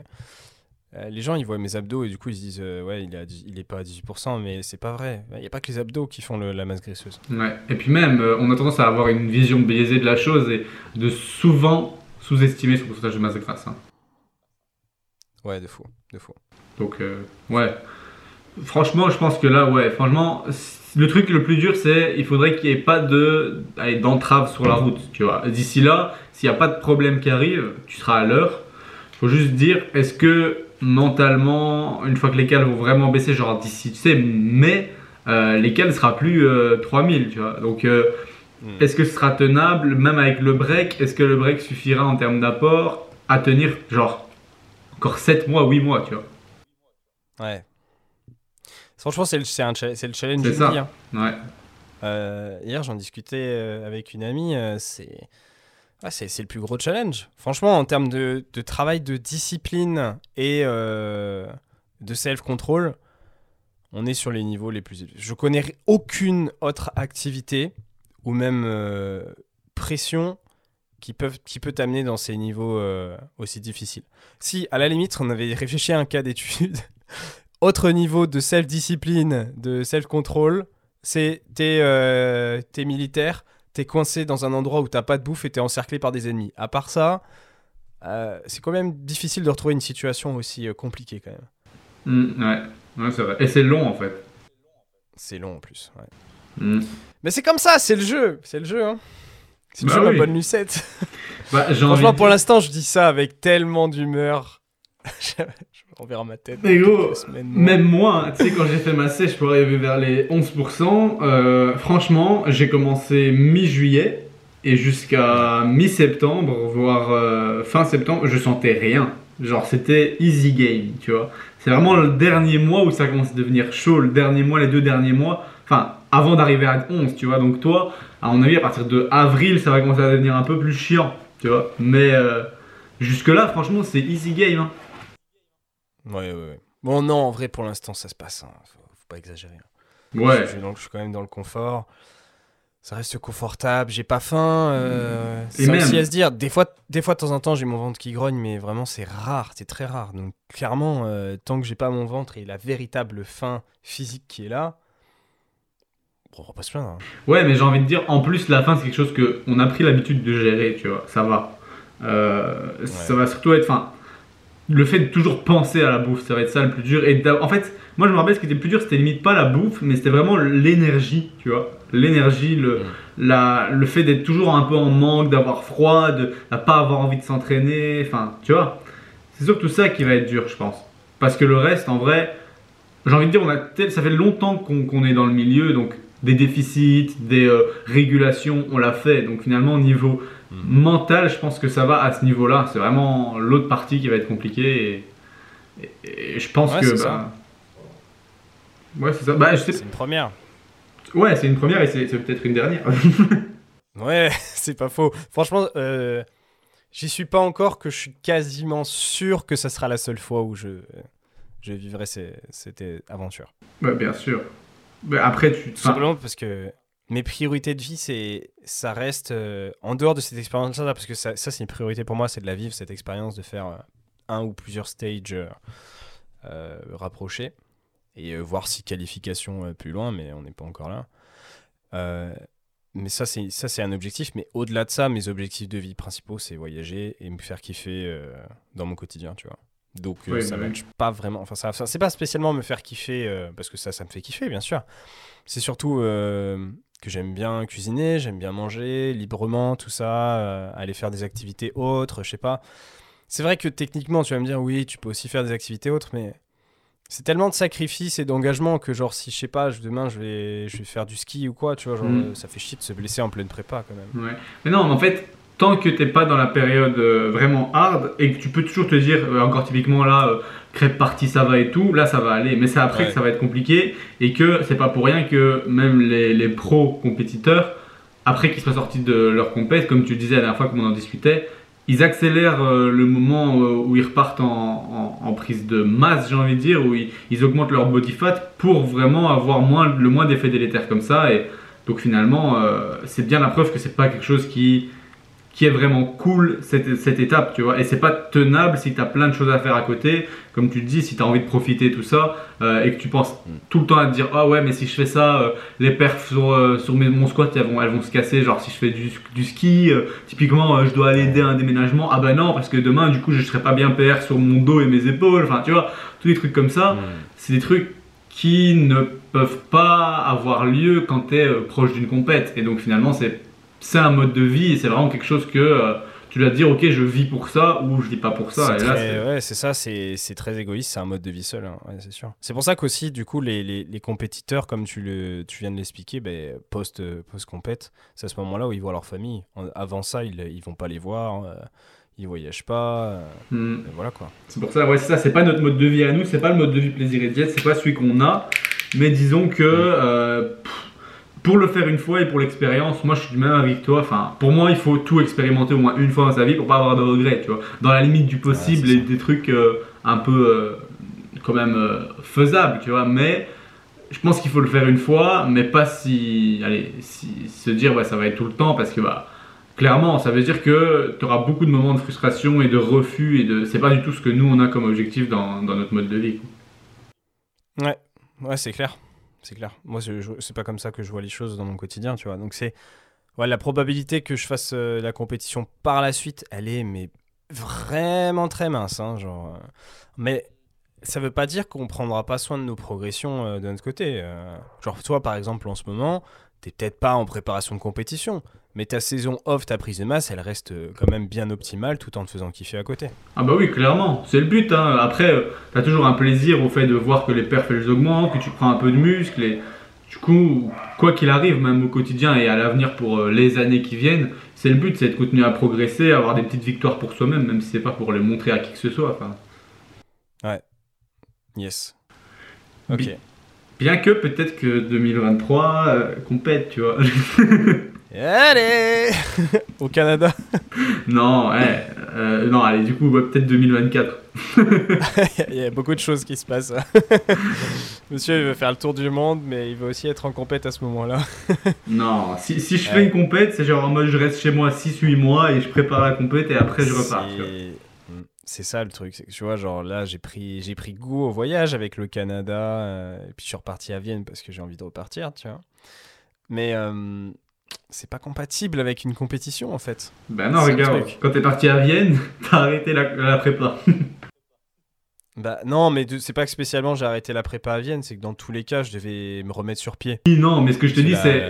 euh, les gens, ils voient mes abdos et du coup, ils se disent euh, ouais, il, est il est pas à 18%, mais c'est pas vrai. Il n'y a pas que les abdos qui font la masse graisseuse. Ouais. Et puis même, euh, on a tendance à avoir une vision biaisée de la chose et de souvent sous-estimer son pourcentage de masse grasse. Hein. Ouais, de fou, de fou. Donc, ouais. Franchement, je pense que là, ouais, franchement, le truc le plus dur, c'est il faudrait qu'il n'y ait pas de d'entrave sur la route, tu vois. D'ici là, s'il n'y a pas de problème qui arrive, tu seras à l'heure. Il faut juste dire, est-ce que mentalement, une fois que les cales vont vraiment baisser, genre d'ici, tu sais, mais euh, les cales ne sera plus 3000, euh, tu vois. Donc, euh, hmm. est-ce que ce sera tenable, même avec le break? Est-ce que le break suffira en termes d'apport? À tenir, genre, encore 7 mois, 8 mois, tu vois Ouais. Franchement, c'est le, le, challenge du ça. Hein. Ouais. hier, j'en discutais avec une amie, c'est c'est le plus gros challenge. Franchement, en termes de, travail de discipline et euh, de self-control, on est sur les niveaux les plus élevés. Je connais aucune autre activité ou même euh, pression qui, peuvent, qui peut t'amener dans ces niveaux euh, aussi difficiles. Si, à la limite, on avait réfléchi à un cas d'étude, autre niveau de self-discipline, de self-control, c'est t'es es militaire, t'es coincé dans un endroit où t'as pas de bouffe et t'es encerclé par des ennemis. À part ça, euh, c'est quand même difficile de retrouver une situation aussi euh, compliquée quand même. Mmh, ouais, ouais c'est vrai. Et c'est long en fait. C'est long en plus, ouais. Mmh. Mais c'est comme ça, c'est le jeu, c'est le jeu, hein. C'est le bah jeu, bonne lucette. Bah, Franchement, pour l'instant, je dis ça avec tellement d'humeur. On verra ma tête. Mais gros, même moi, tu sais, quand j'ai fait ma sèche pour arriver vers les 11%, euh, franchement, j'ai commencé mi-juillet et jusqu'à mi-septembre, voire euh, fin septembre, je sentais rien. Genre, c'était easy game, tu vois. C'est vraiment le dernier mois où ça commence à devenir chaud, le dernier mois, les deux derniers mois. Enfin, avant d'arriver à 11, tu vois. Donc, toi, à mon avis, à partir de avril, ça va commencer à devenir un peu plus chiant, tu vois. Mais euh, jusque-là, franchement, c'est easy game. Hein. Ouais, ouais, ouais. Bon, non, en vrai, pour l'instant, ça se passe. Hein. Faut, pas exagérer. Hein. Ouais. Je, donc, je suis quand même dans le confort. Ça reste confortable. J'ai pas faim. Euh, c'est aussi à se dire. Des fois, des fois, de temps en temps, j'ai mon ventre qui grogne, mais vraiment, c'est rare. C'est très rare. Donc, clairement, euh, tant que j'ai pas mon ventre et la véritable faim physique qui est là, on va pas se plaindre. Hein. Ouais, mais j'ai envie de dire, en plus, la faim, c'est quelque chose que on a pris l'habitude de gérer, tu vois. Ça va. Euh, ça va surtout être. Fin, le fait de toujours penser à la bouffe, ça va être ça le plus dur. Et en fait, moi je me rappelle ce qui était le plus dur, c'était limite pas la bouffe, mais c'était vraiment l'énergie, tu vois. L'énergie, le, la, le fait d'être toujours un peu en manque, d'avoir froid, de ne pas avoir envie de s'entraîner, enfin, tu vois. C'est surtout ça qui va être dur, je pense. Parce que le reste, en vrai, j'ai envie de dire, on a ça fait longtemps qu'on est dans le milieu, donc des déficits, des euh, régulations, on l'a fait. Donc finalement, au niveau Hmm. Mental, je pense que ça va à ce niveau-là. C'est vraiment l'autre partie qui va être compliquée. Et, je pense que. Bah... Ouais, c'est ça. Bah, c'est une première. Ouais, c'est une première et c'est peut-être une dernière. ouais, c'est pas faux. Franchement, euh, j'y suis pas encore que je suis quasiment sûr que ça sera la seule fois où je, je vivrai cette aventure. Bah, bien sûr. Mais après, tu. simplement parce que mes priorités de vie, c'est, ça reste euh, en dehors de cette expérience-là, parce que ça, ça c'est une priorité pour moi, c'est de la vivre, cette expérience, de faire euh, un ou plusieurs stages euh, rapprochés et voir si qualification plus loin, mais on n'est pas encore là. mais ça, c'est, ça, c'est un objectif, mais au-delà de ça, mes objectifs de vie principaux, c'est voyager et me faire kiffer dans mon quotidien, tu vois. Donc ça ne match pas vraiment, enfin ça, c'est pas spécialement me faire kiffer, parce que ça, ça me fait kiffer, bien sûr. C'est surtout que j'aime bien cuisiner, j'aime bien manger librement, tout ça, euh, aller faire des activités autres, je sais pas. C'est vrai que techniquement, tu vas me dire, oui, tu peux aussi faire des activités autres, mais c'est tellement de sacrifices et d'engagement que, genre, si je sais pas, demain je vais, je vais faire du ski ou quoi, tu vois, genre, Mm. ça fait chier de se blesser en pleine prépa quand même. Ouais. Mais non, mais en fait, tant que t'es pas dans la période euh, vraiment hard et que tu peux toujours te dire, euh, encore typiquement là, euh, crêpe partie ça va et tout, là ça va aller. Mais c'est après Ouais. que ça va être compliqué et que c'est pas pour rien que même les, les pros compétiteurs, après qu'ils soient sortis de leur compète, comme tu disais la dernière fois, comme on en discutait, ils accélèrent le moment où ils repartent en, en- en prise de masse, j'ai envie de dire, où ils, ils augmentent leur body fat pour vraiment avoir moins, le moins d'effets délétères comme ça. Et donc finalement, euh, c'est bien la preuve que c'est pas quelque chose qui, qui est vraiment cool cette, cette étape, tu vois. Et c'est pas tenable si tu as plein de choses à faire à côté. Comme tu dis, si tu as envie de profiter tout ça euh, et que tu penses tout le temps à te dire ah ouais mais si je fais ça, euh, les perfs sur, euh, sur mes, mon squat elles vont, elles vont se casser. Genre si je fais du, du ski, typiquement je dois aller aider à un déménagement. Ah bah non parce que demain du coup je serai pas bien PR sur mon dos et mes épaules. Enfin tu vois, tous les trucs comme ça c'est des trucs qui ne peuvent pas avoir lieu quand tu es proche d'une compète. Et donc finalement, c'est c'est un mode de vie et c'est vraiment quelque chose que euh, tu dois te dire, ok, je vis pour ça ou je vis pas pour ça. C'est Et là, très- c'est- ouais, c'est ça, c'est très égoïste, c'est un mode de vie seul, hein, ouais, c'est sûr. C'est pour ça qu'aussi, du coup, les, les, les compétiteurs, comme tu, le, tu viens de l'expliquer, ben, post, post compète, c'est à ce moment-là où ils voient leur famille. Avant ça, ils, ils vont pas les voir, euh, ils voyagent pas, euh, Hmm. et voilà quoi. C'est pour ça, ouais, c'est ça, c'est pas notre mode de vie à nous, c'est pas le mode de vie plaisir et diète, c'est pas celui qu'on a. Mais disons que euh, pff, pour le faire une fois et pour l'expérience, moi je suis du même avis que toi. Enfin, pour moi, il faut tout expérimenter au moins une fois dans sa vie pour pas avoir de regrets, tu vois. Dans la limite du possible et des trucs euh, un peu euh, quand même euh, faisables, tu vois. Mais je pense qu'il faut le faire une fois, mais pas si, allez, si se dire ouais, ça va être tout le temps parce que bah clairement, ça veut dire que tu auras beaucoup de moments de frustration et de refus et de c'est pas du tout ce que nous on a comme objectif dans, dans notre mode de vie. quoi. Ouais, ouais, c'est clair. C'est clair. Moi, c'est pas comme ça que je vois les choses dans mon quotidien, tu vois. Donc, c'est. Ouais, la probabilité que je fasse euh, la compétition par la suite, elle est mais vraiment très mince. hein, genre, euh. Mais ça veut pas dire qu'on prendra pas soin de nos progressions euh, de notre côté. euh. Genre, toi, par exemple, en ce moment, t'es peut-être pas en préparation de compétition, mais ta saison off, ta prise de masse, elle reste euh, quand même bien optimale tout en te faisant kiffer à côté. Ah bah oui, clairement, c'est le but. Hein. Après, tu as toujours un plaisir au fait de voir que les perfs elles augmentent, que tu prends un peu de muscle et du coup, quoi qu'il arrive, même au quotidien et à l'avenir pour euh, les années qui viennent, c'est le but, c'est de continuer à progresser, avoir des petites victoires pour soi-même, même si c'est pas pour les montrer à qui que ce soit. Enfin, Yes. Ok. Bi- Bien que peut-être que 2023 euh, compète, tu vois. Allez Au Canada non, ouais, euh, non, allez, du coup, ouais, peut-être 2024. Il y a beaucoup de choses qui se passent. Monsieur, il veut faire le tour du monde, mais il veut aussi être en compète à ce moment-là. Non, si, si je fais une compète, c'est genre en mode je reste chez moi 6-8 mois et je prépare la compète et après je repars. Mm. C'est ça le truc, c'est que tu vois, genre là, j'ai pris, j'ai pris goût au voyage avec le Canada, euh, et puis je suis reparti à Vienne parce que j'ai envie de repartir, tu vois. Mais euh, c'est pas compatible avec une compétition en fait. Ben non, regarde, quand t'es parti à Vienne, t'as arrêté la, la prépa. Bah non, mais c'est pas que spécialement j'ai arrêté la prépa à Vienne, c'est que dans tous les cas, je devais me remettre sur pied. Oui, non, mais ce que je te dis, c'est,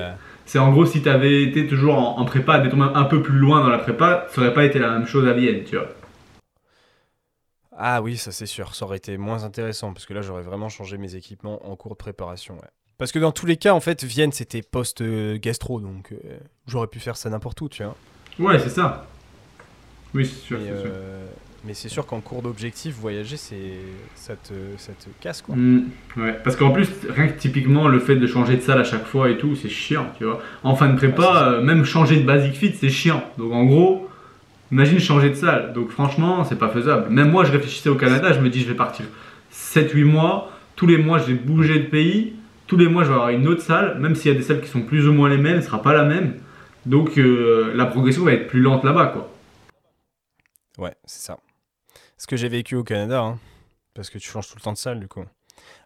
c'est en gros si t'avais été toujours en, en prépa, mettons même un peu plus loin dans la prépa, ça aurait pas été la même chose à Vienne, tu vois. Ah oui, ça c'est sûr, ça aurait été moins intéressant parce que là j'aurais vraiment changé mes équipements en cours de préparation. ouais. Parce que dans tous les cas, en fait, Vienne c'était post-gastro, donc euh, j'aurais pu faire ça n'importe où, tu vois. Ouais, c'est ça. Oui, c'est sûr, Mais, c'est sûr. euh, mais c'est sûr qu'en cours d'objectif, voyager, c'est ça te, ça te casse quoi. Mm, ouais, parce qu'en plus, rien que typiquement le fait de changer de salle à chaque fois et tout, c'est chiant, tu vois. En fin de prépa, euh, même changer de basic fit, c'est chiant. Donc en gros, imagine changer de salle. Donc franchement, c'est pas faisable. Même moi, je réfléchissais au Canada, je me dis, je vais partir 7-8 mois. Tous les mois, je vais bouger de pays. Tous les mois, je vais avoir une autre salle. Même s'il y a des salles qui sont plus ou moins les mêmes, ce sera pas la même. Donc euh, la progression va être plus lente là-bas, quoi. Ouais, c'est ça. Ce que j'ai vécu au Canada, hein, parce que tu changes tout le temps de salle du coup.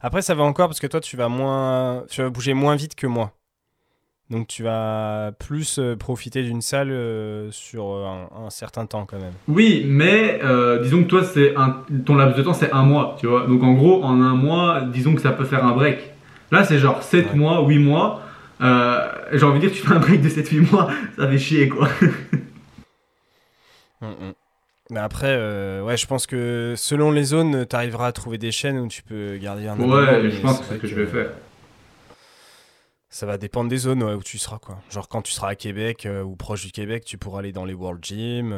Après, ça va encore parce que toi, tu vas moins, tu vas bouger moins vite que moi. Donc, tu vas plus euh, profiter d'une salle euh, sur un, un certain temps quand même. Oui, mais euh, disons que toi, c'est un, ton laps de temps, c'est un mois, tu vois. Donc en gros, en un mois, disons que ça peut faire un break. Là, c'est genre 7 Ouais. mois, 8 mois. Euh, J'ai envie de dire, tu fais un break de 7-8 mois, ça fait chier, quoi. Mm, mm. Mais après, euh, ouais, je pense que selon les zones, tu arriveras à trouver des chaînes où tu peux garder un Ouais, je pense que c'est ce que je vais faire. Ça va dépendre des zones ouais, où tu seras, quoi. Genre quand tu seras à Québec euh, ou proche du Québec, tu pourras aller dans les World Gym.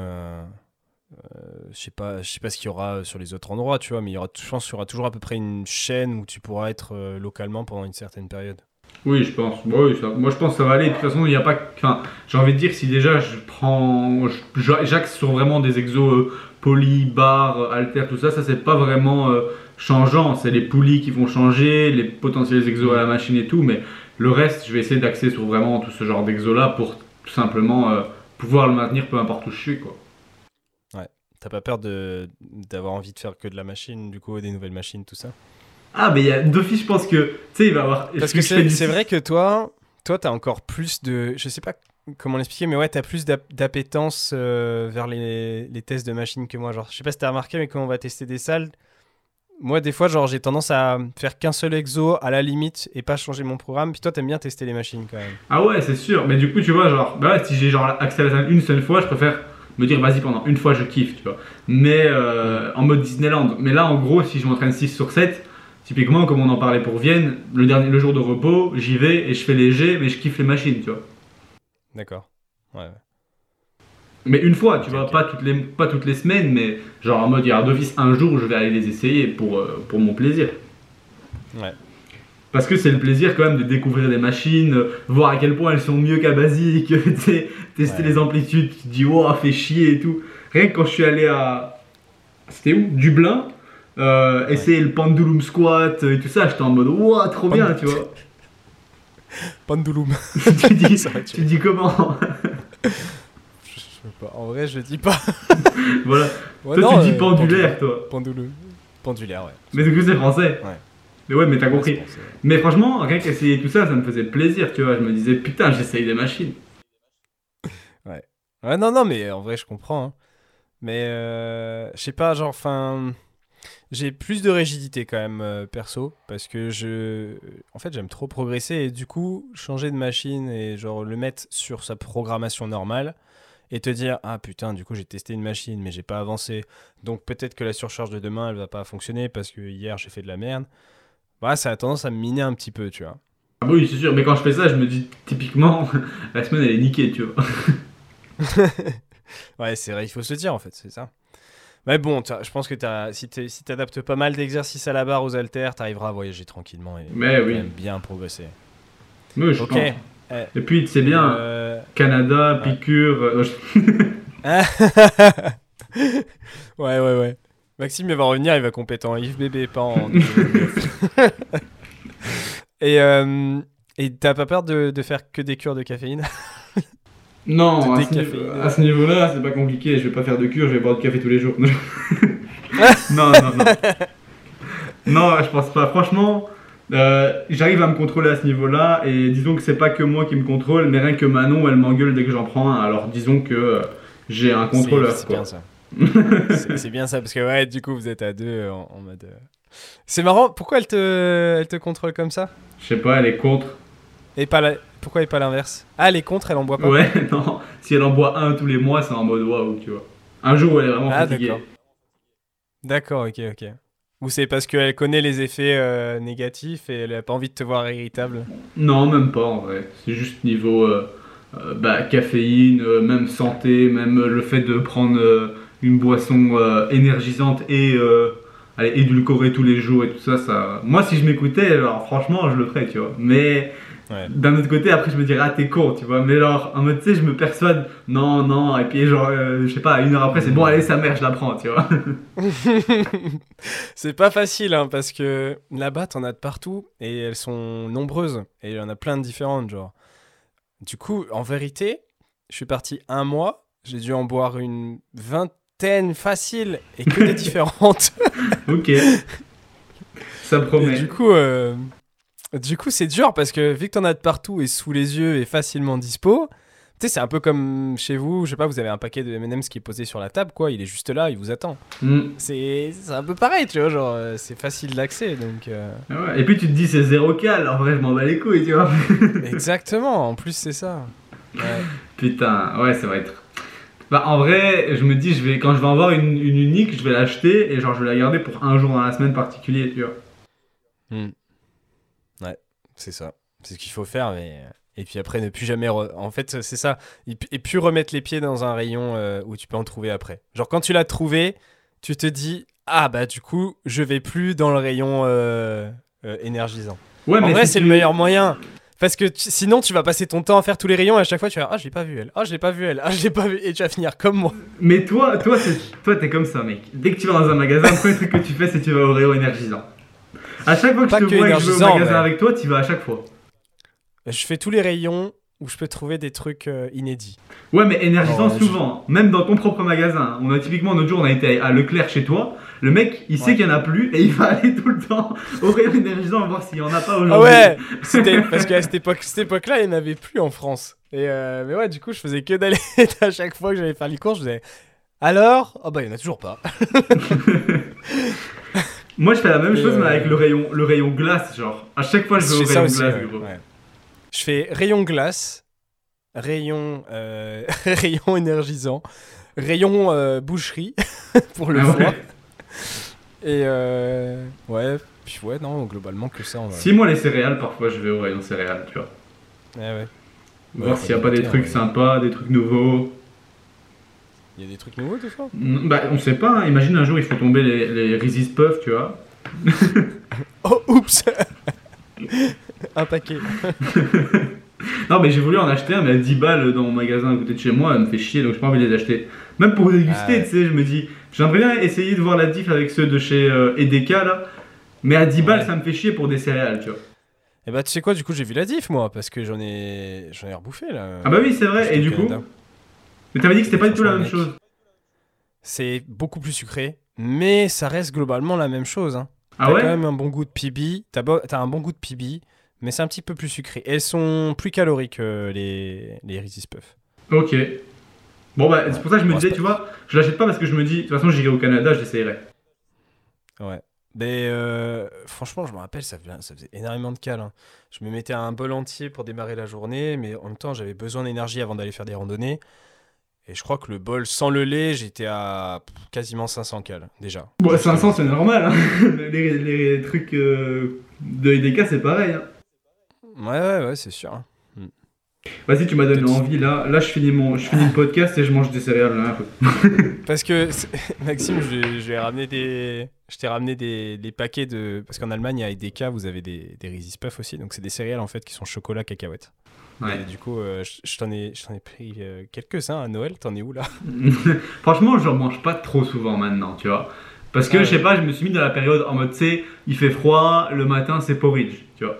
Euh, euh, je sais pas, je sais pas ce qu'il y aura sur les autres endroits, tu vois, mais il y aura, je pense qu'il y aura toujours à peu près une chaîne où tu pourras être euh, localement pendant une certaine période. Oui, je pense. Ça- moi, je pense que ça va aller. De toute façon, il n'y a pas. Enfin, j'ai envie de dire, si déjà je prends. J'axe sur vraiment des exos euh, poly, bar, alter, tout ça, ça c'est pas vraiment euh, changeant. C'est les poulies qui vont changer, les potentiels exos à la machine et tout. Mais le reste, je vais essayer d'axer sur vraiment tout ce genre d'exos là pour tout simplement euh, pouvoir le maintenir peu importe où je suis, quoi. T'as pas peur d'avoir envie de faire que de la machine, du coup, des nouvelles machines, tout ça? Ah, mais il y a d'office, je pense que. Tu sais, il va avoir. Parce que c'est vrai que toi, toi, t'as encore plus de, je sais pas comment l'expliquer, mais ouais, t'as plus d'ap- d'appétence euh, vers les, les tests de machines que moi. Genre, je sais pas si t'as remarqué, mais quand on va tester des salles, moi, des fois, genre, j'ai tendance à faire qu'un seul exo à la limite et pas changer mon programme. Puis toi, t'aimes bien tester les machines quand même. Ah ouais, c'est sûr. Mais du coup, tu vois, genre, bah ouais, si j'ai genre accès à la salle une seule fois, je préfère me dire, vas-y, pendant une fois, je kiffe, tu vois. Mais euh, en mode Disneyland. Mais là, en gros, si je m'entraîne 6 sur 7, typiquement, comme on en parlait pour Vienne, le, dernier, le jour de repos, j'y vais et je fais léger, mais je kiffe les machines, tu vois. D'accord. Ouais. Mais une fois, tu vois, pas, toutes les, pas toutes les semaines, mais genre en mode, il y a d'office un jour où je vais aller les essayer pour, euh, pour mon plaisir. Ouais. Parce que c'est le plaisir quand même de découvrir des machines, voir à quel point elles sont mieux qu'à sais, tester Ouais. les amplitudes, tu te dis wow, fait chier et tout. Rien que quand je suis allé à. C'était où? Dublin, euh, essayer le pendulum squat et tout ça, j'étais en mode wow, trop bien, tu vois. Pendulum. tu dis, Ça va, tu- tu dis comment? Je, je sais pas. En vrai, je dis pas. Voilà. Ouais, toi, non, tu dis euh, pendulaire, toi. Pendulum. Pendulaire, ouais. Mais du coup, c'est français. Ouais. Mais ouais, mais t'as compris. Ouais. Mais franchement, rien qu'essayer tout ça, ça me faisait plaisir, tu vois. Je me disais, putain, j'essaye des machines. Ouais, non, non, mais en vrai, je comprends. hein. Mais euh, je sais pas, genre, enfin. J'ai plus de rigidité quand même, euh, perso, parce que je. En fait, j'aime trop progresser et du coup, changer de machine et genre le mettre sur sa programmation normale et te dire Ah putain, du coup, j'ai testé une machine, mais j'ai pas avancé. Donc peut-être que la surcharge de demain, elle va pas fonctionner parce que hier, j'ai fait de la merde. Bah, ça a tendance à me miner un petit peu, tu vois. Ah oui, c'est sûr, mais quand je fais ça, je me dis typiquement, la semaine elle est niquée, tu vois. Ouais, c'est vrai, il faut se dire en fait, c'est ça. Mais bon, je pense que t'as- si tu si t'adaptes pas mal d'exercices à la barre aux haltères, t'arriveras à voyager tranquillement et Mais oui, bien progresser. mais je Ok. pense. Eh, Et puis, c'est bien, euh, Canada, piqûre. euh, ouais, ouais, ouais. Maxime, il va revenir, il va compéter en Yves bébé, pas en. et euh, et t'as pas peur de, de faire que des cures de caféine? Non, De à ce, niveau- à ce niveau-là, c'est pas compliqué. Je vais pas faire de cure, je vais boire du café tous les jours. non, non, non. Non, je pense pas. Franchement, euh, j'arrive à me contrôler à ce niveau-là. Et disons que c'est pas que moi qui me contrôle, mais rien que Manon, elle m'engueule dès que j'en prends un. Alors disons que euh, j'ai un contrôleur. C'est bien ça. C'est bien ça, parce que ouais, du coup, vous êtes à deux euh, en, en mode. euh, C'est marrant, pourquoi elle te, elle te contrôle comme ça? Je sais pas, elle est contre. Et pas la... Pourquoi et pas l'inverse? Ah, elle est contre, elle en boit pas? Ouais, non. Si elle en boit un tous les mois, c'est en mode waouh, tu vois. Un jour où elle est vraiment Ah, fatiguée. d'accord. Ok, ok. Ou c'est parce qu'elle connaît les effets euh, négatifs et elle a pas envie de te voir irritable? Non, même pas en vrai. C'est juste niveau euh, bah, caféine, euh, même santé, même le fait de prendre une boisson euh, énergisante et euh, allez, édulcorée tous les jours et tout ça, ça. Moi, si je m'écoutais, alors franchement, je le ferais, tu vois. Mais Ouais. d'un autre côté, après, je me dirais, ah, t'es con, tu vois. Mais genre, en mode, tu sais, je me persuade, non, non, et puis genre, euh, je sais pas, une heure après, c'est bon, allez, sa mère, je la prends, tu vois. c'est pas facile, hein, parce que là-bas, t'en as de partout et elles sont nombreuses. Et il y en a plein de différentes, genre. Du coup, en vérité, je suis parti un mois, j'ai dû en boire une vingtaine facile et que des différentes. ok. Ça Et promet. du coup, euh, du coup, c'est dur parce que vu que t'en as de partout et sous les yeux et facilement dispo, tu sais, c'est un peu comme chez vous, je sais pas, vous avez un paquet de M&M's qui est posé sur la table, quoi, il est juste là, il vous attend. Hmm. C'est un peu pareil, tu vois, genre, euh, c'est facile d'accès, donc... euh, Ah ouais. Et puis tu te dis, c'est zéro cal, en vrai, je m'en bats les couilles, tu vois. Exactement, en plus c'est ça. Ouais. Putain, ouais, ça va être. Bah en vrai, je me dis, je vais, quand je vais en avoir une, une unique, je vais l'acheter et genre je vais la garder pour un jour dans la semaine particulier, tu vois. Hmm. Ouais, c'est ça. C'est ce qu'il faut faire, mais. Et puis après, ne plus jamais. re- En fait, c'est ça. Et plus remettre les pieds dans un rayon euh, où tu peux en trouver après. Genre, quand tu l'as trouvé, tu te dis Ah, bah, du coup, je vais plus dans le rayon euh, euh, énergisant. Ouais, en vrai, si c'est tu- le meilleur moyen. Parce que tu- sinon, tu vas passer ton temps à faire tous les rayons et à chaque fois, tu vas Ah, je l'ai pas vu elle. Ah, je l'ai pas vu elle. Ah, je l'ai pas vu. Et tu vas finir comme moi. Mais toi, toi, toi, t'es comme ça, mec. Dès que tu vas dans un magasin, le premier truc que tu fais, c'est que tu vas au rayon énergisant. À chaque fois que Pas je te que vois et que je vais au magasin mais- avec toi, tu vas à chaque fois. Je fais tous les rayons où je peux trouver des trucs euh, inédits. Ouais, mais énergisant Oh, je- souvent, même dans ton propre magasin. On a typiquement l'autre jour, on a été à Leclerc chez toi. Le mec, il sait qu'il y en a plus et il va aller tout le temps au rayon énergisant voir s'il y en a pas aujourd'hui. Ah ouais parce qu'à cette époque, cette époque-là, il n'y en avait plus en France. Et euh, mais ouais, du coup, je faisais que d'aller à chaque fois que j'allais faire les courses, je faisais alors? Oh bah, il n'y en a toujours pas. Moi, je fais la même Et, chose, mais euh, avec le rayon, le rayon glace, genre. À chaque fois, je vais au rayon aussi. glace, ouais, gros. ouais. Je fais rayon glace, rayon, euh, rayon énergisant, rayon boucherie pour le Ah foie. Et euh, ouais, puis ouais, non, globalement que ça. En vrai. Si moi, les céréales, parfois, je vais au rayon céréales, tu vois. Ouais, ouais. Voir Ouais, s'il n'y a pas des trucs ouais. sympas, des trucs nouveaux. Il y a des trucs nouveaux, des fois Mm, Bah, on sait pas, hein. imagine un jour, il faut tomber les, les Reese's Puff, tu vois. Oh, oups Un paquet. Non, mais j'ai voulu en acheter un, mais à 10 balles dans mon magasin à côté de chez moi, elle me fait chier, donc j'ai pas envie de les acheter. Même pour déguster, Ah tu sais, je me dis, j'aimerais bien essayer de voir la diff avec ceux de chez euh, EDK, là. Mais à 10 balles, Ouais. ça me fait chier pour des céréales, tu vois. Et bah tu sais quoi, du coup j'ai vu la diff moi, parce que j'en ai j'en ai rebouffé là. Ah bah oui, c'est vrai, et du coup, mais t'avais dit que c'était pas du tout la même chose. C'est beaucoup plus sucré, mais ça reste globalement la même chose. Hein. Ah t'as ouais quand même un bon goût de PB, t'as, bo- t'as un bon goût de PB, mais c'est un petit peu plus sucré. Elles sont plus caloriques que les, les Puffs. Ok. Bon bah, c'est pour ça que je me disais, tu vois, je l'achète pas parce que je me dis, de toute façon, j'irai au Canada, j'essayerai. Ouais. Mais euh, franchement, je me rappelle, ça faisait, ça faisait énormément de cales. hein. Je me mettais un bol entier pour démarrer la journée, mais en même temps, j'avais besoin d'énergie avant d'aller faire des randonnées. Et je crois que le bol sans le lait, j'étais à quasiment 500 cales déjà. Bon, 500, c'est normal, hein. les, les trucs euh, de EDK, c'est pareil, hein. Ouais, ouais, ouais, c'est sûr. Vas-y, tu m'as donné envie là. Là, je finis mon, je finis le podcast et je mange des céréales. Là, un peu. Parce que Maxime, je, je vais ramener des, je t'ai ramené des, des paquets de, parce qu'en Allemagne à EDK vous avez des, des Reese's Puffs aussi, donc c'est des céréales en fait qui sont chocolat cacahuète. Ouais. Et du coup, euh, je, je t'en ai, je t'en ai pris euh, quelques-uns à Noël. T'en es où là? Franchement, je mange pas trop souvent maintenant, tu vois. Parce que Ah je sais ouais. pas, je me suis mis dans la période en mode, tu sais, il fait froid, le matin c'est porridge, tu vois.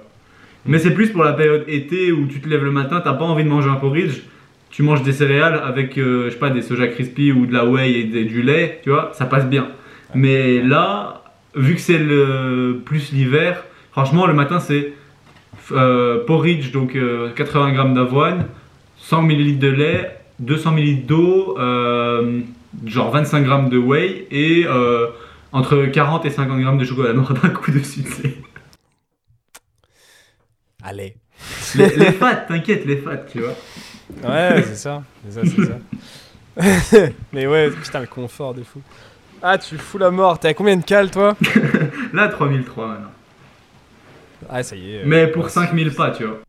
Mais c'est plus pour la période été où tu te lèves le matin, t'as pas envie de manger un porridge, tu manges des céréales avec, euh, je sais pas, des soja crispy ou de la whey et du lait, tu vois, ça passe bien. Mais là, vu que c'est plus l'hiver, franchement, le matin c'est euh, porridge, donc euh, 80 grammes d'avoine, 100 ml de lait, 200 ml d'eau, euh, genre 25 grammes de whey et euh, entre 40 et 50 grammes de chocolat noir d'un coup tu sais. Allez. Les, les fats, t'inquiète, les fats, tu vois. Ouais, c'est ça, c'est ça, c'est ça. Mais ouais, putain, le confort de fou. Ah, tu fous la mort. T'es à combien de cales, toi? Là, 3003 maintenant. Ah, ça y est. euh, Mais pour ouais, 5000 pas, tu vois.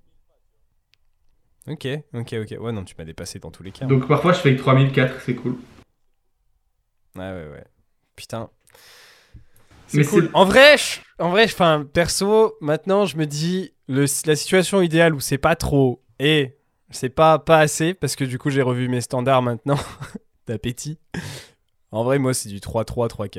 Ok, ok, ok. Ouais, non, tu m'as dépassé dans tous les cas. Donc parfois je fais que 3004, c'est cool. Ouais, ouais, ouais. Putain. Mais C'est cool. c'est- En vrai, je- en vrai, enfin, perso, maintenant, je me dis, le, la situation idéale où c'est pas trop et c'est pas, pas assez, parce que du coup, j'ai revu mes standards maintenant d'appétit. En vrai, moi, c'est du 3-3, 3-4.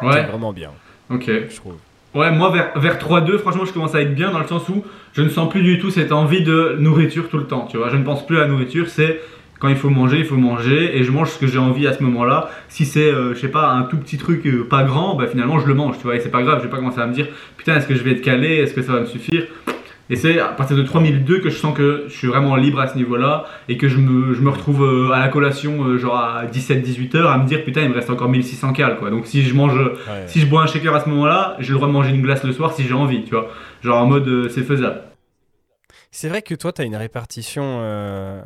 C'est Ouais, vraiment bien, ok. je trouve. Ouais, moi vers, vers 3-2, franchement, je commence à être bien dans le sens où je ne sens plus du tout cette envie de nourriture tout le temps. Tu vois, je ne pense plus à la nourriture, c'est quand il faut manger, il faut manger et je mange ce que j'ai envie à ce moment-là. Si c'est, euh, je sais pas, un tout petit truc euh, pas grand, bah finalement je le mange, tu vois, et c'est pas grave, je vais pas commencer à me dire putain, est-ce que je vais être calé, est-ce que ça va me suffire? Et c'est à partir de 3002 que je sens que je suis vraiment libre à ce niveau-là et que je me, je me retrouve euh, à la collation, euh, genre à 17-18 heures, à me dire putain, il me reste encore 1600 cales quoi. Donc si je mange Ouais. si je bois un shaker à ce moment-là, j'ai le droit de manger une glace le soir si j'ai envie, tu vois. Genre en mode euh, c'est faisable. C'est vrai que toi, tu as une répartition euh,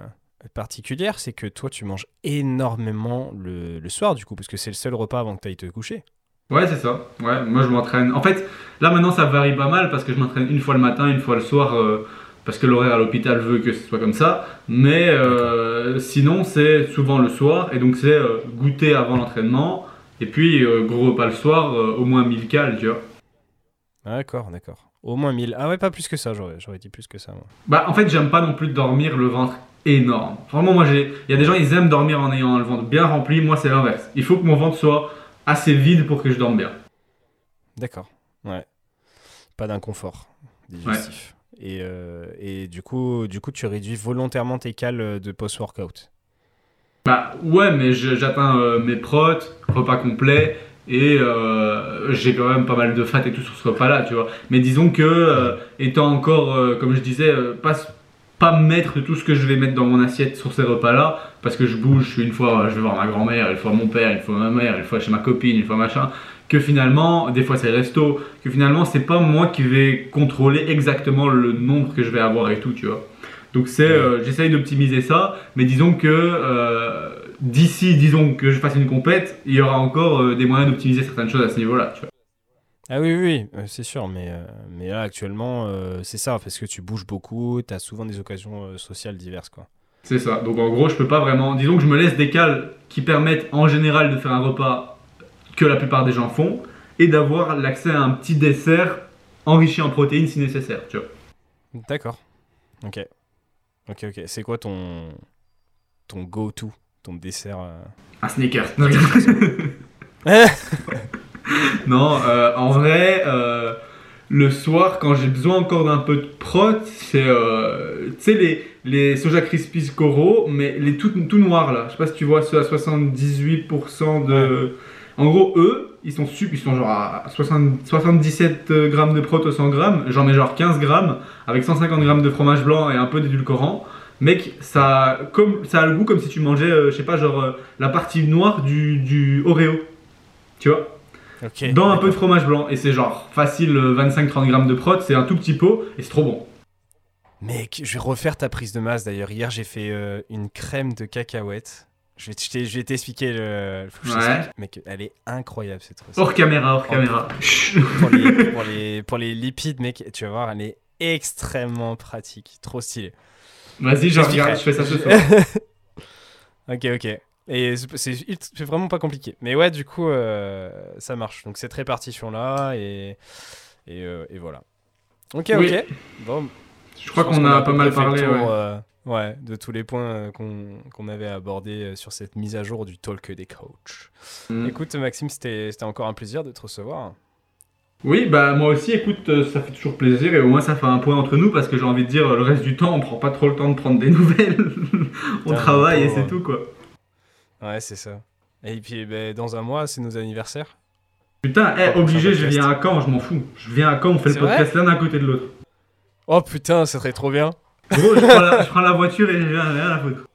particulière, c'est que toi, tu manges énormément le, le soir, du coup, parce que c'est le seul repas avant que tu ailles te coucher. Ouais, c'est ça. Ouais, moi je m'entraîne. En fait, là maintenant ça varie pas mal parce que je m'entraîne une fois le matin, une fois le soir, euh, parce que l'horaire à l'hôpital veut que ce soit comme ça. Mais euh, sinon, c'est souvent le soir, et donc c'est euh, goûter avant l'entraînement, et puis gros repas le soir, au moins 1000 cales, tu vois. D'accord, d'accord. Au moins 1000. Ah ouais, pas plus que ça, j'aurais, j'aurais dit plus que ça, moi. Bah, en fait, j'aime pas non plus dormir le ventre énorme. Vraiment, moi. Il y a des gens, ils aiment dormir en ayant le ventre bien rempli. Moi, c'est l'inverse. Il faut que mon ventre soit assez vide pour que je dorme bien. D'accord, ouais. Pas d'inconfort digestif. Et, euh, et du, coup, du coup, tu réduis volontairement tes cales de post-workout. Bah, ouais, mais j'atteins euh, mes protes, repas complet. Et euh, j'ai quand même pas mal de fat et tout sur ce repas-là, tu vois. Mais disons que, euh, étant encore, euh, comme je disais, euh, pas, pas maître de tout ce que je vais mettre dans mon assiette sur ces repas-là, parce que je bouge, je suis une fois, je vais voir ma grand-mère, une fois mon père, une fois ma mère, une fois chez ma copine, une fois machin, que finalement, des fois c'est le resto, que finalement c'est pas moi qui vais contrôler exactement le nombre que je vais avoir et tout, tu vois. Donc c'est, euh, j'essaye d'optimiser ça, mais disons que euh, d'ici, disons que je fasse une compète, il y aura encore euh, des moyens d'optimiser certaines choses à ce niveau-là, tu vois. Ah oui, oui, oui, euh, c'est sûr, mais, euh, mais là actuellement, euh, c'est ça, parce que tu bouges beaucoup, tu as souvent des occasions sociales diverses, quoi. C'est ça. Donc en gros, je peux pas vraiment. Disons que je me laisse des cales qui permettent en général de faire un repas que la plupart des gens font et d'avoir l'accès à un petit dessert enrichi en protéines si nécessaire, tu vois. D'accord. Ok. Ok, ok. C'est quoi ton, ton go-to, ton dessert euh? Un sneaker. non, euh, en vrai, euh, le soir, quand j'ai besoin encore d'un peu de prot, c'est, euh, tu sais, les, les Soja Krispies Coro, mais les tout, tout noirs là. Je sais pas si tu vois ceux à 78% de. En gros, eux, ils sont sup, ils sont genre à 60 77 grammes de prot au 100 grammes. J'en mets genre 15 grammes avec 150 grammes de fromage blanc et un peu d'édulcorant. Mec, ça, comme, ça a le goût comme si tu mangeais, euh, je sais pas, genre euh, la partie noire du, du Oreo. Tu vois? Ok. dans un peu de fromage blanc et c'est genre facile euh, 25-30 grammes de prot, c'est un tout petit pot et c'est trop bon. Mec, je vais refaire ta prise de masse d'ailleurs. Hier, j'ai fait euh, une crème de cacahuètes. Je vais, je t'ai- je vais t'expliquer le. Ouais. Mec, elle est incroyable cette recette. Hors caméra, hors caméra. Pour, les, pour, les, pour les lipides, mec, tu vas voir, elle est extrêmement pratique. Trop stylée. Vas-y, je regarde, je fais ça ce soir. ok, ok. Et c'est- vraiment pas compliqué. Mais ouais, du coup, euh, ça marche. Donc cette répartition-là, et, et, euh, et voilà. Ok, Oui. ok. Bon, Je crois qu'on a pas mal parlé. tour, ouais. euh, ouais, de tous les points qu'on qu'on avait abordés sur cette mise à jour du talk des coachs. Mm. Écoute, Maxime, c'était encore un plaisir de te recevoir. Oui, bah moi aussi, écoute, ça fait toujours plaisir et au moins ça fait un point entre nous parce que j'ai envie de dire, le reste du temps, on prend pas trop le temps de prendre des nouvelles. on travaille et c'est tout quoi. Ouais, c'est ça. Et puis, ben, dans un mois, c'est nos anniversaires. Putain, eh, obligé, je viens à Caen, je m'en fous. Je viens à Caen, on fait le C'est podcast l'un à côté de l'autre. Oh putain, ça serait trop bien. Gros, je prends, la, je prends la voiture et je viens à foutre.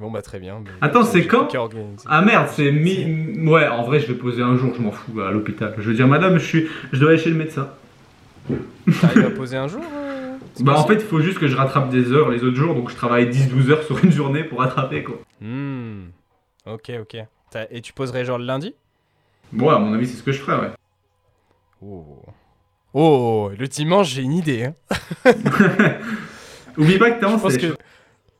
Bon, bah très bien. Ben, Attends, c'est j'ai quand. Ah merde, c'est mi. Ouais, en vrai, je vais poser un jour, je m'en fous, à l'hôpital. Je veux dire, madame, je, suis... je dois aller chez le médecin. T'arrives à poser un jour euh, c'est Bah, en fait, il faut juste que je rattrape des heures les autres jours, donc je travaille 10-12 heures sur une journée pour rattraper, quoi. Hmm. Ok, ok. Et tu poserais genre le lundi? Bon, à mon avis, c'est ce que je ferais, ouais. Oh. Oh, le dimanche, j'ai une idée. Hein. Oublie pas que t'es en sèche. que.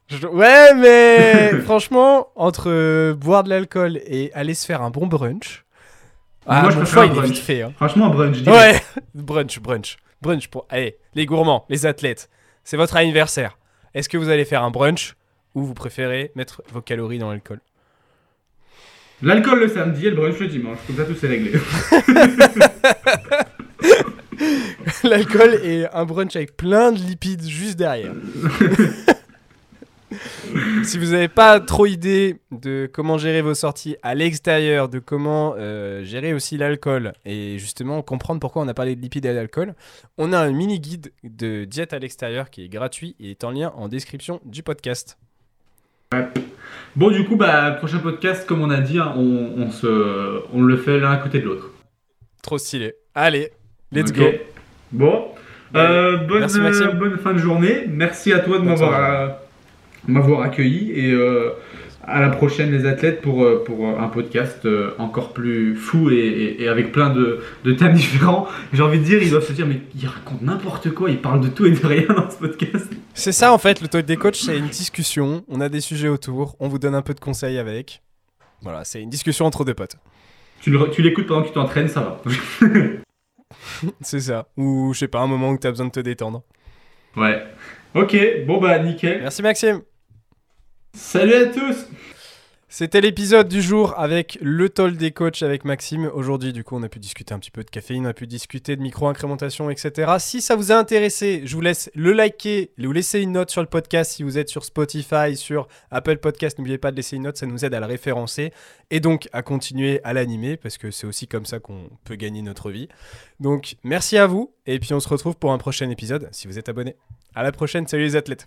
je- Ouais, mais franchement, entre euh, boire de l'alcool et aller se faire un bon brunch. Ah, Moi, je mon préfère choix, un il est brunch. vite fait. Hein. Franchement, brunch, je dirais. Ouais, brunch, brunch. Brunch pour. Allez, les gourmands, les athlètes. C'est votre anniversaire. Est-ce que vous allez faire un brunch ou vous préférez mettre vos calories dans l'alcool? L'alcool le samedi et le brunch le dimanche, comme ça tout c'est réglé. L'alcool et un brunch avec plein de lipides juste derrière. si vous n'avez pas trop idée de comment gérer vos sorties à l'extérieur, de comment euh, gérer aussi l'alcool et justement comprendre pourquoi on a parlé de lipides et d'alcool, on a un mini guide de diète à l'extérieur qui est gratuit et est en lien en description du podcast. Bon, du coup, bah, prochain podcast, comme on a dit, hein, on, on se, on le fait l'un à côté de l'autre. Trop stylé. Allez, let's Ok. go. Bon, euh, bonne, Merci, Maxime. euh, bonne fin de journée. Merci à toi de m'avoir m'avoir accueilli et euh, à la prochaine les athlètes pour, euh, pour un podcast euh, encore plus fou et, et- et avec plein de, de thèmes différents. J'ai envie de dire, ils doivent se dire mais il raconte n'importe quoi, il parle de tout et de rien dans ce podcast. C'est ça en fait, le talk des coachs, c'est une discussion. On a des sujets autour, on vous donne un peu de conseils avec. Voilà, c'est une discussion entre deux potes. Tu l'écoutes pendant que tu t'entraînes, ça va. C'est ça. Ou je sais pas, un moment où tu as besoin de te détendre. ouais. Ok, bon bah nickel. Merci Maxime. Salut à tous C'était l'épisode du jour avec le toll des coachs avec Maxime. Aujourd'hui, du coup, on a pu discuter un petit peu de caféine, on a pu discuter de micro-incrémentation, etc. Si ça vous a intéressé, je vous laisse le liker, vous laisser une note sur le podcast si vous êtes sur Spotify, sur Apple Podcast. N'oubliez pas de laisser une note, ça nous aide à le référencer et donc à continuer à l'animer parce que c'est aussi comme ça qu'on peut gagner notre vie. Donc, merci à vous et puis on se retrouve pour un prochain épisode si vous êtes abonné. À la prochaine, salut les athlètes.